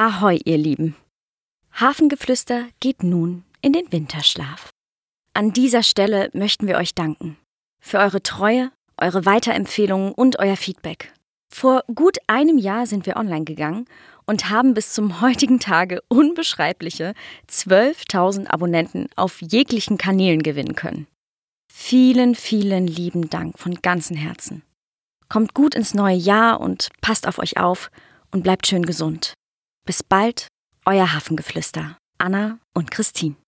Ahoi, ihr Lieben! Hafengeflüster geht nun in den Winterschlaf. An dieser Stelle möchten wir euch danken. Für eure Treue, eure Weiterempfehlungen und euer Feedback. Vor gut einem Jahr sind wir online gegangen und haben bis zum heutigen Tage unbeschreibliche 12.000 Abonnenten auf jeglichen Kanälen gewinnen können. Vielen, vielen lieben Dank von ganzem Herzen. Kommt gut ins neue Jahr und passt auf euch auf und bleibt schön gesund. Bis bald, euer Hafengeflüster, Anna und Christine.